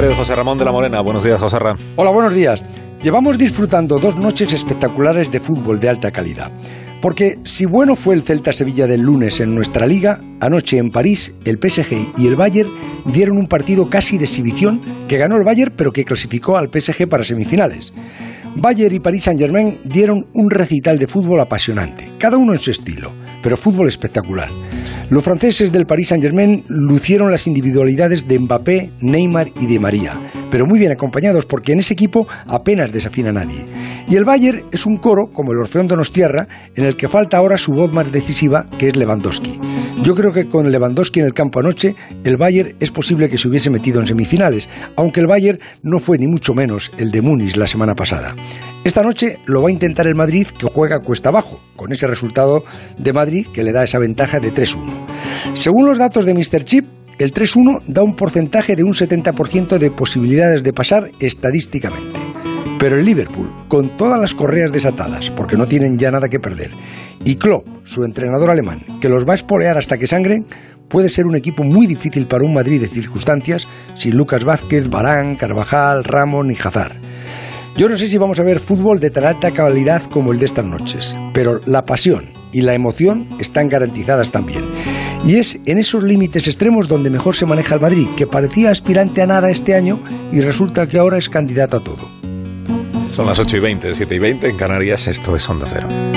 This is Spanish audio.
comentario de José Ramón de la Morena. Buenos días, José Ramón. Hola, buenos días. Llevamos disfrutando dos noches espectaculares de fútbol de alta calidad. Porque si bueno fue el Celta Sevilla del lunes en nuestra liga, anoche en París el PSG y el Bayern dieron un partido casi de exhibición que ganó el Bayern pero que clasificó al PSG para semifinales. Bayern y Paris Saint-Germain dieron un recital de fútbol apasionante, cada uno en su estilo, pero fútbol espectacular. Los franceses del Paris Saint-Germain lucieron las individualidades de Mbappé, Neymar y de María, pero muy bien acompañados porque en ese equipo apenas desafina nadie. Y el Bayern es un coro, como el Orfeón Donostierra, en el que falta ahora su voz más decisiva, que es Lewandowski. Yo creo que con Lewandowski en el campo anoche, el Bayern es posible que se hubiese metido en semifinales, aunque el Bayern no fue ni mucho menos el de Múnich la semana pasada. Esta noche lo va a intentar el Madrid, que juega cuesta abajo, con ese resultado de Madrid que le da esa ventaja de 3-1. Según los datos de Mr. Chip, el 3-1 da un porcentaje de un 70% de posibilidades de pasar estadísticamente. Pero el Liverpool, con todas las correas desatadas, porque no tienen ya nada que perder, y Klopp, su entrenador alemán, que los va a espolear hasta que sangren, puede ser un equipo muy difícil para un Madrid de circunstancias sin Lucas Vázquez, Barán, Carvajal, Ramón y Hazard. Yo no sé si vamos a ver fútbol de tan alta calidad como el de estas noches, pero la pasión y la emoción están garantizadas también. Y es en esos límites extremos donde mejor se maneja el Madrid, que parecía aspirante a nada este año y resulta que ahora es candidato a todo. Son las 8 y 20, 7 y 20 en Canarias, esto es Onda Cero.